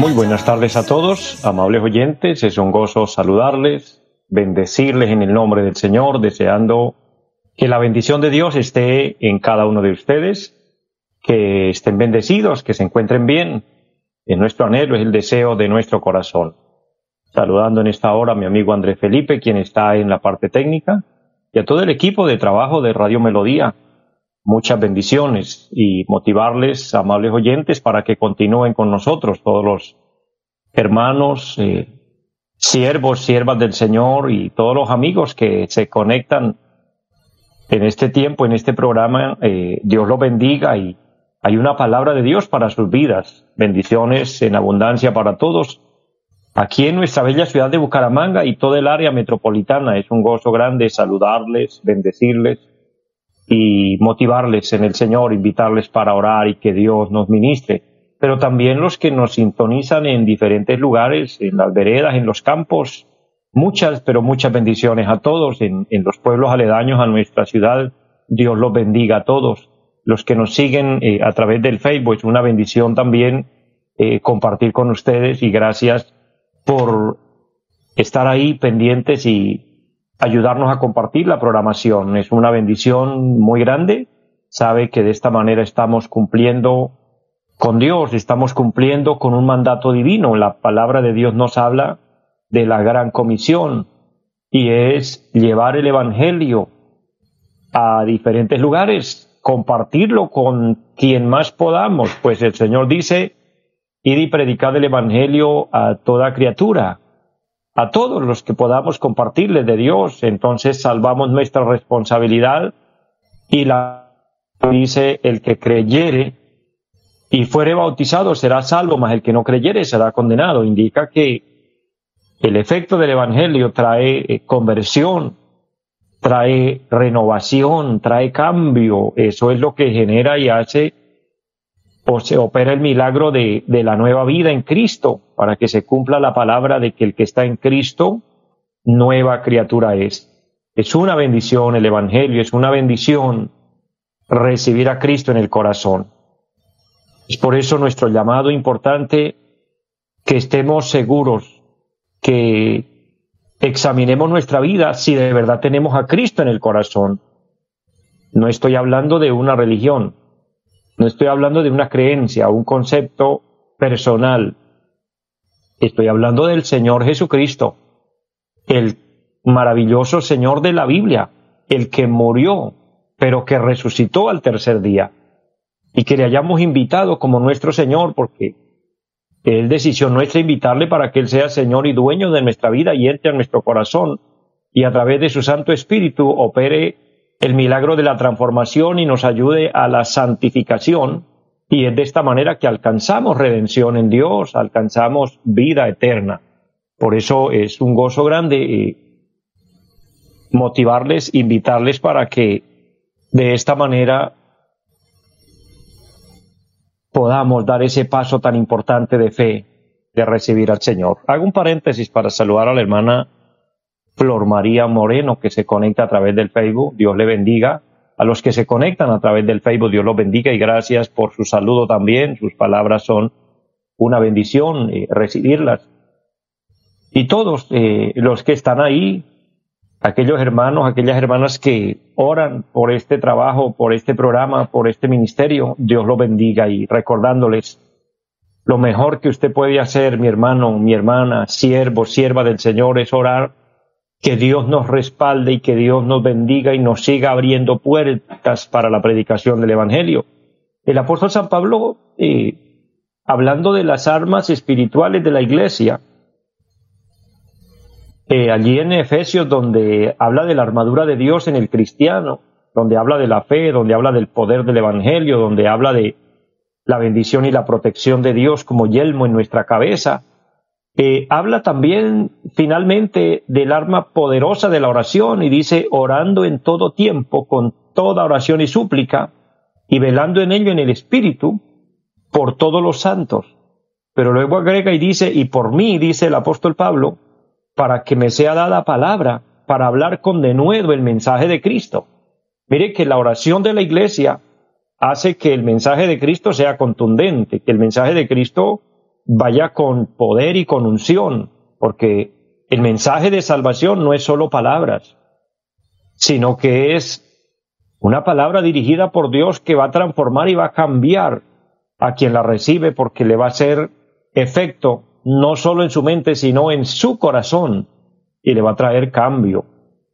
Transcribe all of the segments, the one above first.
Muy buenas tardes a todos, amables oyentes. Es un gozo saludarles, bendecirles en el nombre del Señor, deseando que la bendición de Dios esté en cada uno de ustedes, que estén bendecidos, que se encuentren bien. En nuestro anhelo es el deseo de nuestro corazón. Saludando en esta hora a mi amigo Andrés Felipe, quien está en la parte técnica, y a todo el equipo de trabajo de Radio Melodía, muchas bendiciones y motivarles, amables oyentes, para que continúen con nosotros, todos los hermanos, eh, siervos, siervas del Señor y todos los amigos que se conectan en este tiempo, en este programa. Eh, Dios los bendiga y hay una palabra de Dios para sus vidas. Bendiciones en abundancia para todos. Aquí en nuestra bella ciudad de Bucaramanga y toda el área metropolitana es un gozo grande saludarles, bendecirles y motivarles en el Señor, invitarles para orar y que Dios nos ministre. Pero también los que nos sintonizan en diferentes lugares, en las veredas, en los campos, muchas, pero muchas bendiciones a todos, en, los pueblos aledaños a nuestra ciudad, Dios los bendiga a todos. Los que nos siguen eh, a través del Facebook, es una bendición también eh, compartir con ustedes y gracias por estar ahí pendientes y ayudarnos a compartir la programación. Es una bendición muy grande. Sabe que de esta manera estamos cumpliendo con Dios, estamos cumpliendo con un mandato divino. La palabra de Dios nos habla de la gran comisión y es llevar el Evangelio a diferentes lugares, compartirlo con quien más podamos, pues el Señor dice, id y predicad el Evangelio a toda criatura a todos los que podamos compartirles de Dios, entonces salvamos nuestra responsabilidad y la dice el que creyere y fuere bautizado será salvo, mas el que no creyere será condenado. Indica que el efecto del Evangelio trae eh, conversión, trae renovación, trae cambio. Eso es lo que genera y hace o se opera el milagro de, de, la nueva vida en Cristo, para que se cumpla la palabra de que el que está en Cristo, nueva criatura es. Es una bendición el Evangelio, es una bendición recibir a Cristo en el corazón. Es por eso nuestro llamado importante que estemos seguros, que examinemos nuestra vida si de verdad tenemos a Cristo en el corazón. No estoy hablando de una religión, no estoy hablando de una creencia, un concepto personal. Estoy hablando del Señor Jesucristo, el maravilloso Señor de la Biblia, el que murió, pero que resucitó al tercer día. Y que le hayamos invitado como nuestro Señor, porque es decisión nuestra invitarle para que Él sea Señor y dueño de nuestra vida y entre a nuestro corazón y a través de su Santo Espíritu opere el milagro de la transformación y nos ayude a la santificación. Y es de esta manera que alcanzamos redención en Dios, alcanzamos vida eterna. Por eso es un gozo grande y motivarles, invitarles para que de esta manera podamos dar ese paso tan importante de fe de recibir al Señor. Hago un paréntesis para saludar a la hermana Flor María Moreno, que se conecta a través del Facebook. Dios le bendiga. A los que se conectan a través del Facebook, Dios los bendiga y gracias por su saludo también. Sus palabras son una bendición eh, recibirlas. Y todos eh, los que están ahí, aquellos hermanos, aquellas hermanas que oran por este trabajo, por este programa, por este ministerio, Dios los bendiga y recordándoles lo mejor que usted puede hacer, mi hermano, mi hermana, siervo, sierva del Señor, es orar que Dios nos respalde y que Dios nos bendiga y nos siga abriendo puertas para la predicación del Evangelio. El apóstol San Pablo, eh, hablando de las armas espirituales de la iglesia, eh, allí en Efesios, donde habla de la armadura de Dios en el cristiano, donde habla de la fe, donde habla del poder del Evangelio, donde habla de la bendición y la protección de Dios como yelmo en nuestra cabeza. Eh, habla también finalmente del arma poderosa de la oración y dice orando en todo tiempo con toda oración y súplica y velando en ello en el Espíritu por todos los santos. Pero luego agrega y dice, y por mí, dice el apóstol Pablo, para que me sea dada palabra para hablar con denuedo el mensaje de Cristo. Mire que la oración de la iglesia hace que el mensaje de Cristo sea contundente, que el mensaje de Cristo vaya con poder y con unción, porque el mensaje de salvación no es solo palabras, sino que es una palabra dirigida por Dios que va a transformar y va a cambiar a quien la recibe porque le va a hacer efecto no solo en su mente, sino en su corazón y le va a traer cambio.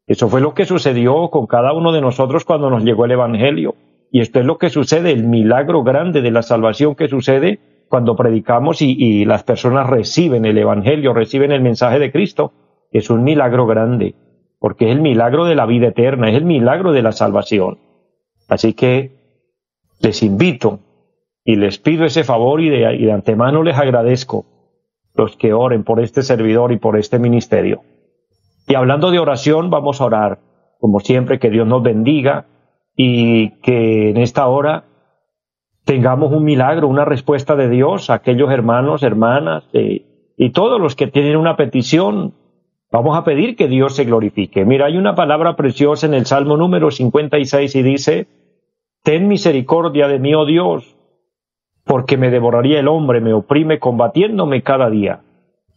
Eso fue lo que sucedió con cada uno de nosotros cuando nos llegó el Evangelio. Y esto es lo que sucede, el milagro grande de la salvación que sucede cuando predicamos y, las personas reciben el Evangelio, reciben el mensaje de Cristo. Es un milagro grande, porque es el milagro de la vida eterna, es el milagro de la salvación. Así que les invito y les pido ese favor y de, y de antemano les agradezco los que oren por este servidor y por este ministerio. Y hablando de oración, vamos a orar, como siempre, que Dios nos bendiga y que en esta hora tengamos un milagro, una respuesta de Dios a aquellos hermanos, hermanas y todos los que tienen una petición. Vamos a pedir que Dios se glorifique. Mira, hay una palabra preciosa en el Salmo número 56 y dice, Ten misericordia de mí, oh Dios, porque me devoraría el hombre, me oprime combatiéndome cada día.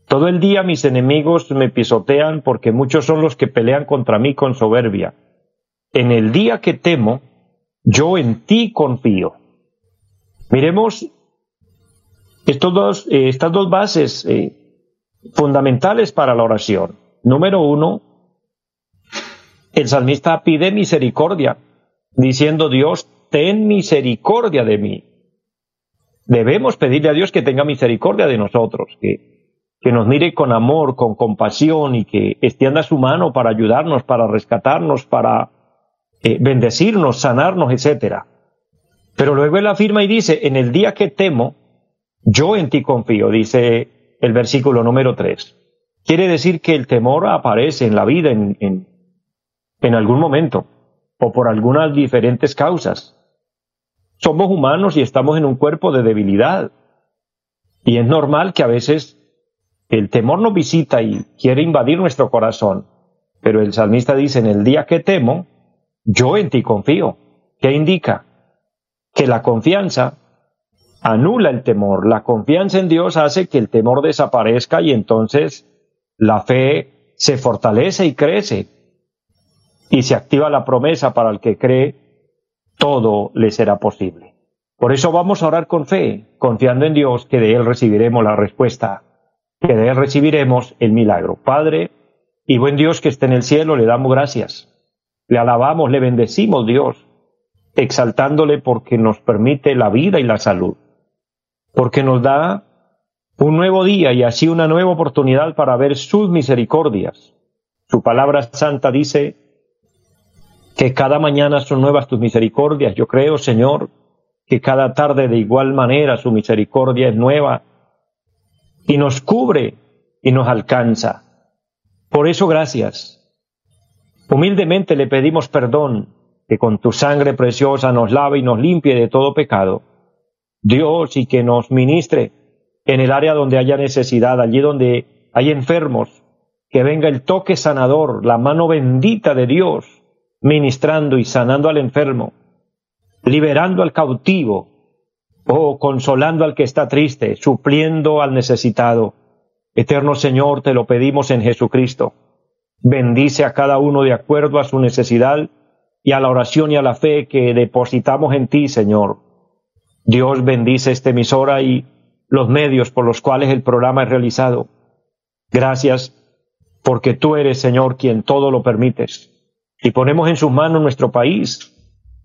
Todo el día mis enemigos me pisotean porque muchos son los que pelean contra mí con soberbia. En el día que temo, yo en ti confío. Miremos estos dos, eh, estas dos bases eh, fundamentales para la oración. Número uno, el salmista pide misericordia, diciendo Dios, ten misericordia de mí. Debemos pedirle a Dios que tenga misericordia de nosotros, que que nos mire con amor, con compasión y que extienda su mano para ayudarnos, para rescatarnos, para eh, bendecirnos, sanarnos, etc. Pero luego él afirma y dice, en el día que temo, yo en ti confío, dice el versículo número 3. Quiere decir que el temor aparece en la vida en, en, en algún momento o por algunas diferentes causas. Somos humanos y estamos en un cuerpo de debilidad. Y es normal que a veces el temor nos visita y quiere invadir nuestro corazón, pero el salmista dice, en el día que temo, yo en ti confío. ¿Qué indica? Que la confianza anula el temor. La confianza en Dios hace que el temor desaparezca y entonces la fe se fortalece y crece. Y se activa la promesa para el que cree, todo le será posible. Por eso vamos a orar con fe, confiando en Dios que de Él recibiremos la respuesta que de Él recibiremos el milagro. Padre y buen Dios que esté en el cielo, le damos gracias. Le alabamos, le bendecimos Dios, exaltándole porque nos permite la vida y la salud, porque nos da un nuevo día y así una nueva oportunidad para ver sus misericordias. Su palabra santa dice que cada mañana son nuevas tus misericordias. Yo creo, Señor, que cada tarde de igual manera su misericordia es nueva y nos cubre y nos alcanza. Por eso gracias. Humildemente le pedimos perdón, que con tu sangre preciosa nos lave y nos limpie de todo pecado. Dios, y que nos ministre en el área donde haya necesidad, allí donde hay enfermos, que venga el toque sanador, la mano bendita de Dios, ministrando y sanando al enfermo, liberando al cautivo, oh, consolando al que está triste, supliendo al necesitado. Eterno Señor, te lo pedimos en Jesucristo. Bendice a cada uno de acuerdo a su necesidad y a la oración y a la fe que depositamos en ti, Señor. Dios bendice esta emisora y los medios por los cuales el programa es realizado. Gracias porque tú eres, Señor, quien todo lo permites. Y ponemos en sus manos nuestro país.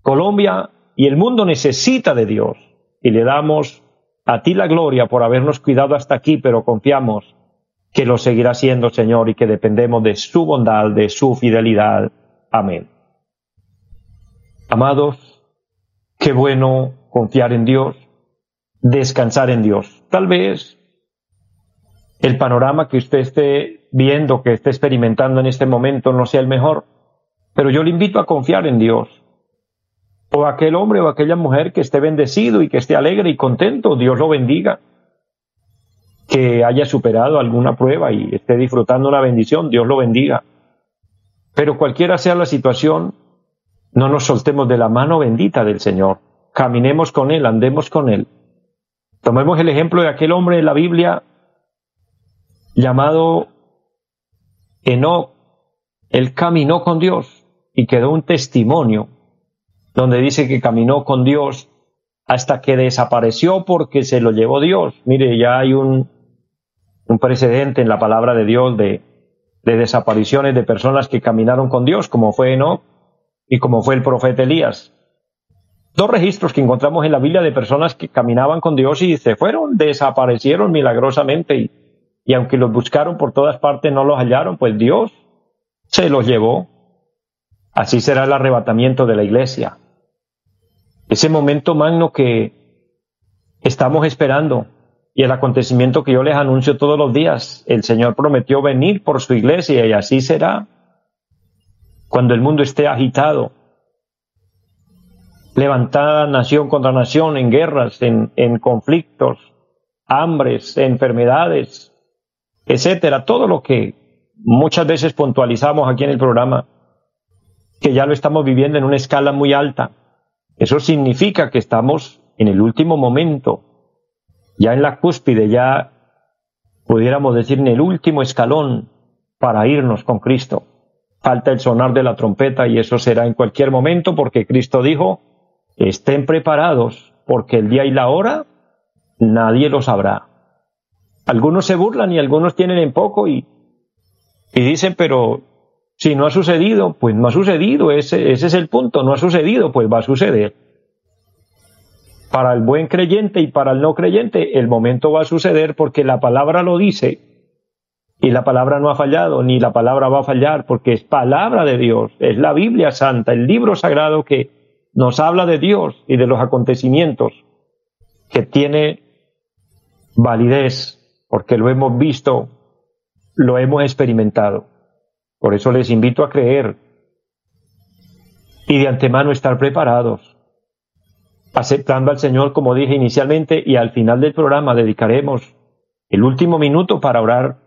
Colombia y el mundo necesita de Dios y le damos a ti la gloria por habernos cuidado hasta aquí, pero confiamos que lo seguirá siendo, Señor, y que dependemos de su bondad, de su fidelidad. Amén. Amados, qué bueno confiar en Dios, descansar en Dios. Tal vez el panorama que usted esté viendo, que esté experimentando en este momento no sea el mejor, pero yo le invito a confiar en Dios. O aquel hombre o aquella mujer que esté bendecido y que esté alegre y contento, Dios lo bendiga. Que haya superado alguna prueba y esté disfrutando una bendición, Dios lo bendiga. Pero cualquiera sea la situación, no nos soltemos de la mano bendita del Señor. Caminemos con Él, andemos con Él. Tomemos el ejemplo de aquel hombre de la Biblia llamado Enoch. Él caminó con Dios y quedó un testimonio donde dice que caminó con Dios hasta que desapareció porque se lo llevó Dios. Mire, ya hay un, precedente en la palabra de Dios de, de desapariciones de personas que caminaron con Dios, como fue Enoch y como fue el profeta Elías. Dos registros que encontramos en la Biblia de personas que caminaban con Dios y se fueron, desaparecieron milagrosamente y, y aunque los buscaron por todas partes no los hallaron, pues Dios se los llevó. Así será el arrebatamiento de la iglesia. Ese momento magno que estamos esperando y el acontecimiento que yo les anuncio todos los días. El Señor prometió venir por su iglesia y así será. Cuando el mundo esté agitado, levantada nación contra nación en guerras, en, conflictos, hambres, enfermedades, etcétera, todo lo que muchas veces puntualizamos aquí en el programa, que ya lo estamos viviendo en una escala muy alta. Eso significa que estamos en el último momento ya en la cúspide, ya pudiéramos decir en el último escalón para irnos con Cristo. Falta el sonar de la trompeta y eso será en cualquier momento porque Cristo dijo, estén preparados porque el día y la hora nadie lo sabrá. Algunos se burlan y algunos tienen en poco y, y dicen, pero si no ha sucedido, pues no ha sucedido, ese, ese es el punto, no ha sucedido, pues va a suceder para el buen creyente y para el no creyente, el momento va a suceder porque la palabra lo dice y la palabra no ha fallado, ni la palabra va a fallar, porque es palabra de Dios, es la Biblia Santa, el libro sagrado que nos habla de Dios y de los acontecimientos, que tiene validez, porque lo hemos visto, lo hemos experimentado. Por eso les invito a creer y de antemano estar preparados aceptando al Señor, como dije inicialmente, y al final del programa dedicaremos el último minuto para orar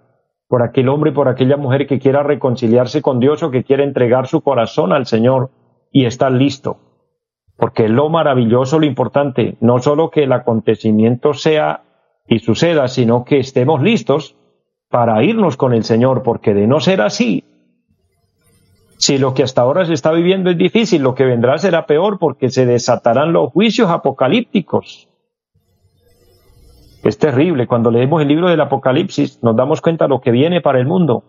por aquel hombre, por aquella mujer que quiera reconciliarse con Dios o que quiera entregar su corazón al Señor y estar listo. Porque lo maravilloso, lo importante, no solo que el acontecimiento sea y suceda, sino que estemos listos para irnos con el Señor, porque de no ser así, si lo que hasta ahora se está viviendo es difícil, lo que vendrá será peor porque se desatarán los juicios apocalípticos. Es terrible. Cuando leemos el libro del Apocalipsis nos damos cuenta de lo que viene para el mundo.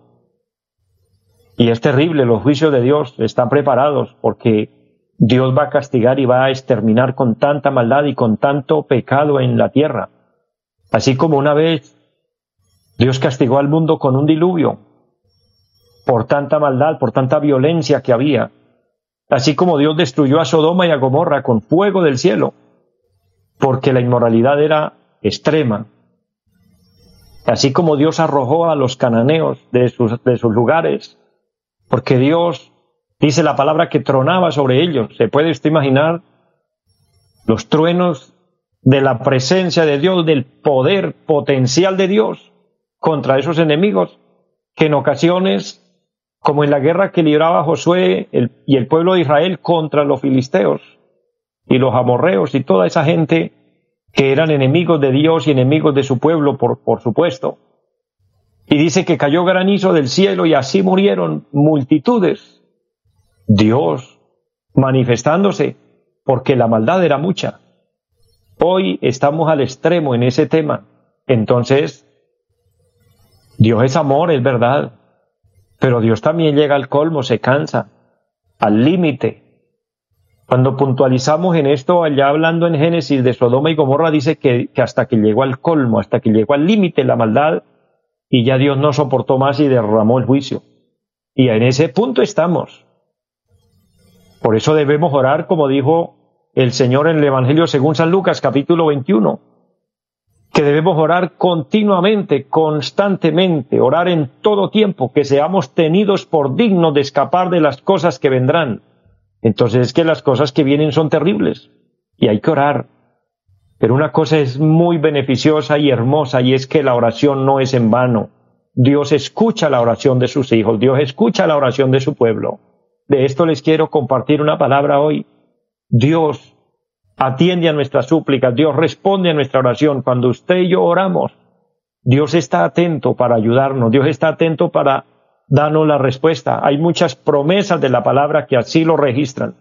Y es terrible, los juicios de Dios están preparados porque Dios va a castigar y va a exterminar con tanta maldad y con tanto pecado en la tierra. Así como una vez Dios castigó al mundo con un diluvio, por tanta maldad, por tanta violencia que había, así como Dios destruyó a Sodoma y a Gomorra con fuego del cielo, porque la inmoralidad era extrema, así como Dios arrojó a los cananeos de sus, de sus lugares, porque Dios dice la palabra que tronaba sobre ellos. ¿Se puede usted imaginar los truenos de la presencia de Dios, del poder potencial de Dios contra esos enemigos que en ocasiones como en la guerra que libraba Josué y el pueblo de Israel contra los filisteos y los amorreos y toda esa gente que eran enemigos de Dios y enemigos de su pueblo, por, por supuesto. Y dice que cayó granizo del cielo y así murieron multitudes. Dios manifestándose porque la maldad era mucha. Hoy estamos al extremo en ese tema. Entonces, Dios es amor, es verdad, pero Dios también llega al colmo, se cansa, al límite. Cuando puntualizamos en esto, allá hablando en Génesis de Sodoma y Gomorra, dice que, hasta que llegó al colmo, hasta que llegó al límite la maldad, y ya Dios no soportó más y derramó el juicio. Y en ese punto estamos. Por eso debemos orar, como dijo el Señor en el Evangelio según San Lucas, capítulo 21. que debemos orar continuamente, constantemente, orar en todo tiempo, que seamos tenidos por dignos de escapar de las cosas que vendrán. Entonces es que las cosas que vienen son terribles y hay que orar. Pero una cosa es muy beneficiosa y hermosa y es que la oración no es en vano. Dios escucha la oración de sus hijos, Dios escucha la oración de su pueblo. De esto les quiero compartir una palabra hoy. Dios atiende a nuestras súplicas, Dios responde a nuestra oración. Cuando usted y yo oramos, Dios está atento para ayudarnos, Dios está atento para darnos la respuesta. Hay muchas promesas de la palabra que así lo registran.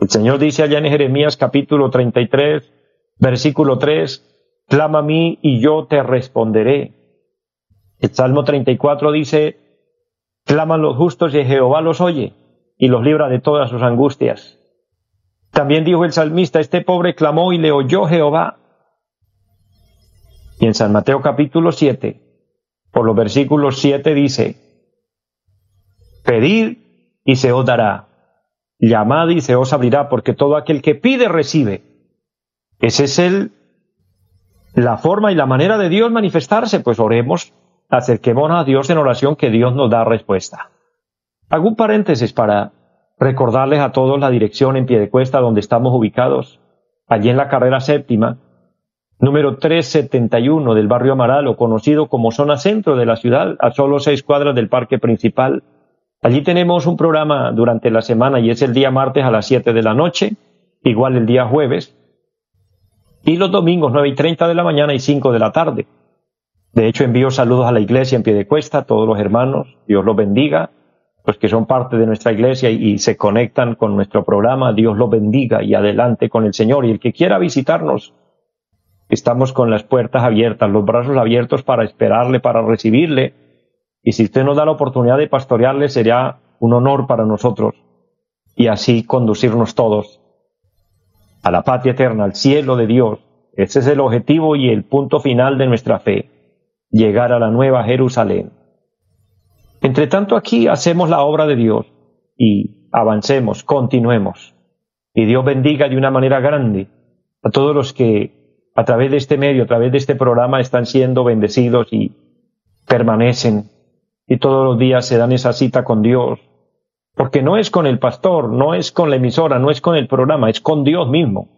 El Señor dice allá en Jeremías capítulo 33, versículo 3, clama a mí y yo te responderé. El Salmo 34 dice, claman los justos y Jehová los oye y los libra de todas sus angustias. También dijo el salmista, este pobre clamó y le oyó Jehová. Y en San Mateo capítulo 7, por los versículos 7 dice, Pedid y se os dará, llamad y se os abrirá, porque todo aquel que pide recibe. Ese es el, la forma y la manera de Dios manifestarse, pues oremos, acerquémonos a Dios en oración que Dios nos da respuesta. Hago un paréntesis para recordarles a todos la dirección en pie de cuesta donde estamos ubicados, allí en la carrera séptima, número 371 del barrio Amaral, o conocido como zona centro de la ciudad, a solo seis cuadras del parque principal. Allí tenemos un programa durante la semana y es el día martes a las 7 de la noche, igual el día jueves, y los domingos 9 y 30 de la mañana y 5 de la tarde. De hecho, envío saludos a la iglesia en pie de cuesta, a todos los hermanos, Dios los bendiga, los que son parte de nuestra iglesia y, se conectan con nuestro programa, Dios los bendiga y adelante con el Señor. Y el que quiera visitarnos, estamos con las puertas abiertas, los brazos abiertos para esperarle, para recibirle. Y si usted nos da la oportunidad de pastorearle, sería un honor para nosotros. Y así conducirnos todos a la patria eterna, al cielo de Dios. Ese es el objetivo y el punto final de nuestra fe, llegar a la nueva Jerusalén. Entre tanto aquí hacemos la obra de Dios y avancemos, continuemos. Y Dios bendiga de una manera grande a todos los que a través de este medio, a través de este programa están siendo bendecidos y permanecen y todos los días se dan esa cita con Dios. Porque no es con el pastor, no es con la emisora, no es con el programa, es con Dios mismo.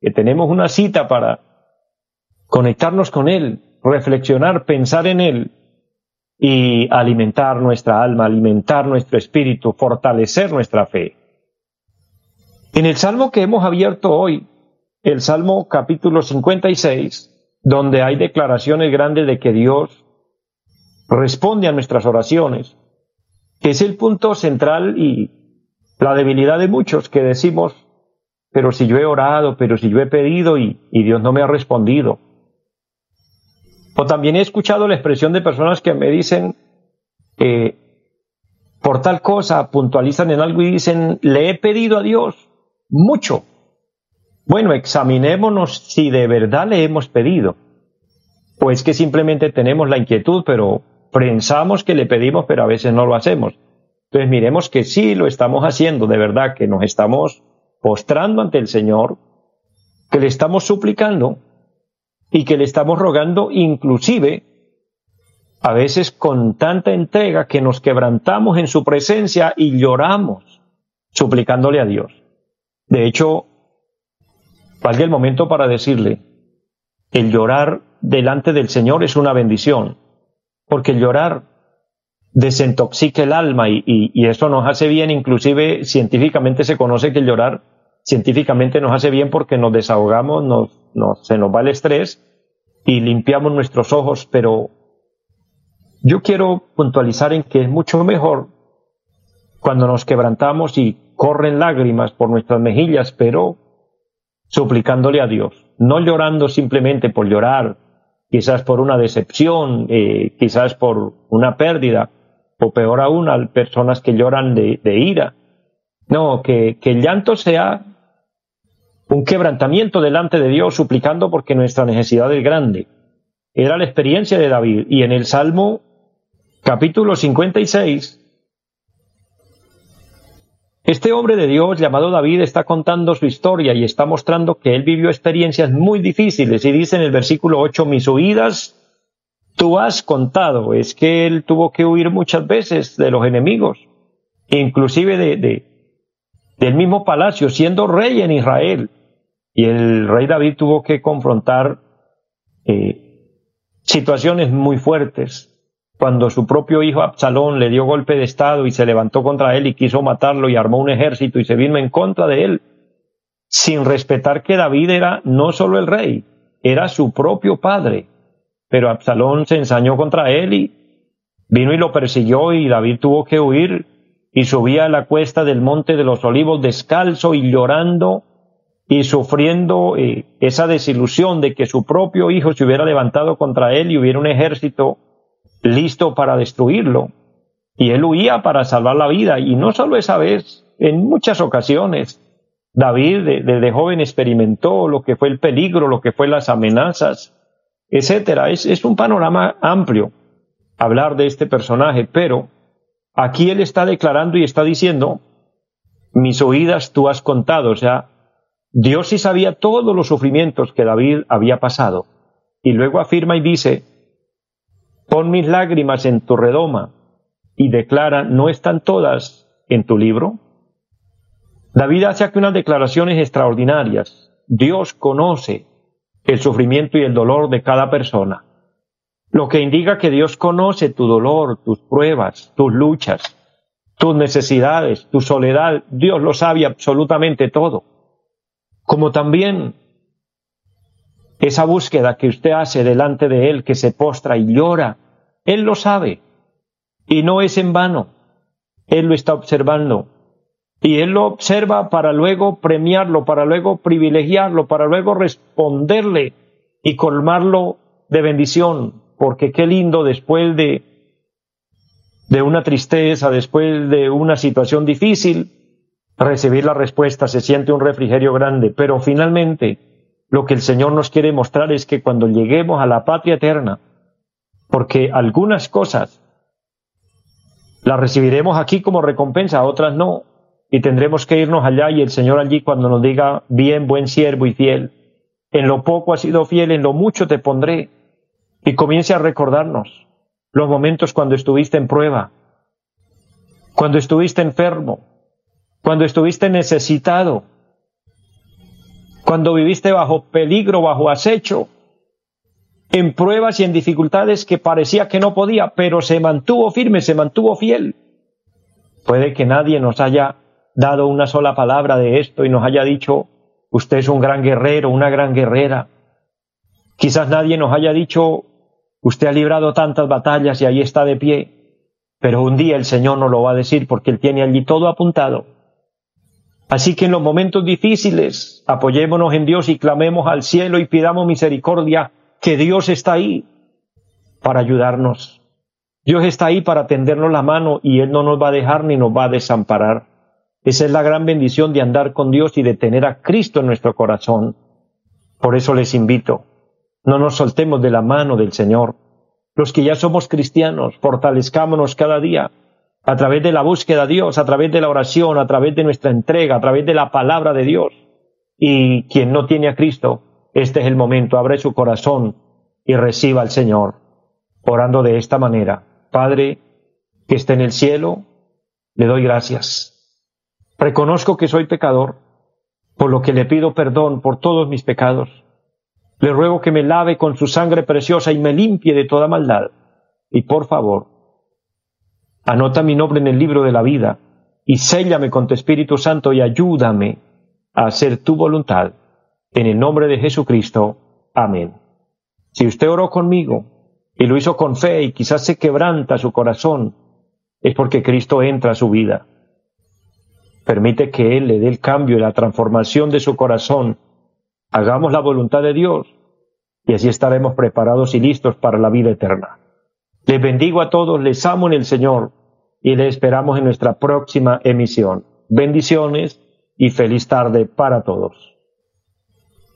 Que tenemos una cita para conectarnos con Él, reflexionar, pensar en Él y alimentar nuestra alma, alimentar nuestro espíritu, fortalecer nuestra fe. En el salmo que hemos abierto hoy, el salmo capítulo 56, donde hay declaraciones grandes de que Dios responde a nuestras oraciones, que es el punto central y la debilidad de muchos que decimos, pero si yo he orado, pero si yo he pedido y, Dios no me ha respondido. O también he escuchado la expresión de personas que me dicen, eh, por tal cosa, puntualizan en algo y dicen, le he pedido a Dios mucho. Bueno, examinémonos si de verdad le hemos pedido. O es que simplemente tenemos la inquietud, pero pensamos que le pedimos, pero a veces no lo hacemos. Entonces miremos que sí lo estamos haciendo, de verdad, que nos estamos postrando ante el Señor, que le estamos suplicando y que le estamos rogando inclusive a veces con tanta entrega que nos quebrantamos en su presencia y lloramos suplicándole a Dios. De hecho, valga el momento para decirle, el llorar delante del Señor es una bendición, porque llorar desintoxica el alma y, eso nos hace bien, inclusive científicamente se conoce que llorar científicamente nos hace bien porque nos desahogamos, nos, se nos va el estrés y limpiamos nuestros ojos, pero yo quiero puntualizar en que es mucho mejor cuando nos quebrantamos y corren lágrimas por nuestras mejillas, pero suplicándole a Dios, no llorando simplemente por llorar, quizás por una decepción, eh, quizás por una pérdida, o peor aún, a personas que lloran de, ira. No, que, que el llanto sea un quebrantamiento delante de Dios, suplicando porque nuestra necesidad es grande. Era la experiencia de David. Y en el Salmo capítulo 56, Este hombre de Dios llamado David está contando su historia y está mostrando que él vivió experiencias muy difíciles. Y dice en el versículo 8, mis huidas tú has contado, es que él tuvo que huir muchas veces de los enemigos, inclusive de, del mismo palacio, siendo rey en Israel. Y el rey David tuvo que confrontar eh, situaciones muy fuertes, cuando su propio hijo Absalón le dio golpe de estado y se levantó contra él y quiso matarlo y armó un ejército y se vino en contra de él, sin respetar que David era no solo el rey, era su propio padre. Pero Absalón se ensañó contra él y vino y lo persiguió y David tuvo que huir y subía a la cuesta del monte de los olivos descalzo y llorando y sufriendo eh, esa desilusión de que su propio hijo se hubiera levantado contra él y hubiera un ejército listo para destruirlo. Y él huía para salvar la vida. Y no solo esa vez, en muchas ocasiones. David desde joven experimentó lo que fue el peligro, lo que fue las amenazas, etcétera. Es, es un panorama amplio hablar de este personaje, pero aquí él está declarando y está diciendo, mis oídas tú has contado, o sea, Dios sí sabía todos los sufrimientos que David había pasado. Y luego afirma y dice, pon mis lágrimas en tu redoma y declara, ¿no están todas en tu libro? David hace aquí unas declaraciones extraordinarias. Dios conoce el sufrimiento y el dolor de cada persona, lo que indica que Dios conoce tu dolor, tus pruebas, tus luchas, tus necesidades, tu soledad. Dios lo sabe absolutamente todo. Como también esa búsqueda que usted hace delante de Él, que se postra y llora, Él lo sabe. Y no es en vano. Él lo está observando. Y Él lo observa para luego premiarlo, para luego privilegiarlo, para luego responderle y colmarlo de bendición. Porque qué lindo después de, de una tristeza, después de una situación difícil, recibir la respuesta, se siente un refrigerio grande. Pero finalmente, lo que el Señor nos quiere mostrar es que cuando lleguemos a la patria eterna, porque algunas cosas las recibiremos aquí como recompensa, otras no, y tendremos que irnos allá y el Señor allí cuando nos diga, bien, buen siervo y fiel, en lo poco has sido fiel, en lo mucho te pondré, y comience a recordarnos los momentos cuando estuviste en prueba, cuando estuviste enfermo, cuando estuviste necesitado, cuando viviste bajo peligro, bajo acecho, en pruebas y en dificultades que parecía que no podía, pero se mantuvo firme, se mantuvo fiel. Puede que nadie nos haya dado una sola palabra de esto y nos haya dicho, usted es un gran guerrero, una gran guerrera. Quizás nadie nos haya dicho, usted ha librado tantas batallas y ahí está de pie, pero un día el Señor nos lo va a decir porque Él tiene allí todo apuntado. Así que en los momentos difíciles apoyémonos en Dios y clamemos al cielo y pidamos misericordia, que Dios está ahí para ayudarnos. Dios está ahí para tendernos la mano y Él no nos va a dejar ni nos va a desamparar. Esa es la gran bendición de andar con Dios y de tener a Cristo en nuestro corazón. Por eso les invito, no nos soltemos de la mano del Señor. Los que ya somos cristianos, fortalezcámonos cada día a través de la búsqueda de Dios, a través de la oración, a través de nuestra entrega, a través de la palabra de Dios. Y quien no tiene a Cristo, este es el momento, abre su corazón y reciba al Señor, orando de esta manera. Padre, que esté en el cielo, le doy gracias. Reconozco que soy pecador, por lo que le pido perdón por todos mis pecados. Le ruego que me lave con su sangre preciosa y me limpie de toda maldad. Y por favor, Anota mi nombre en el libro de la vida y séllame con tu Espíritu Santo y ayúdame a hacer tu voluntad. En el nombre de Jesucristo. Amén. Si usted oró conmigo y lo hizo con fe y quizás se quebranta su corazón, es porque Cristo entra a su vida. Permite que Él le dé el cambio y la transformación de su corazón. Hagamos la voluntad de Dios y así estaremos preparados y listos para la vida eterna. Les bendigo a todos, les amo en el Señor y les esperamos en nuestra próxima emisión. Bendiciones y feliz tarde para todos.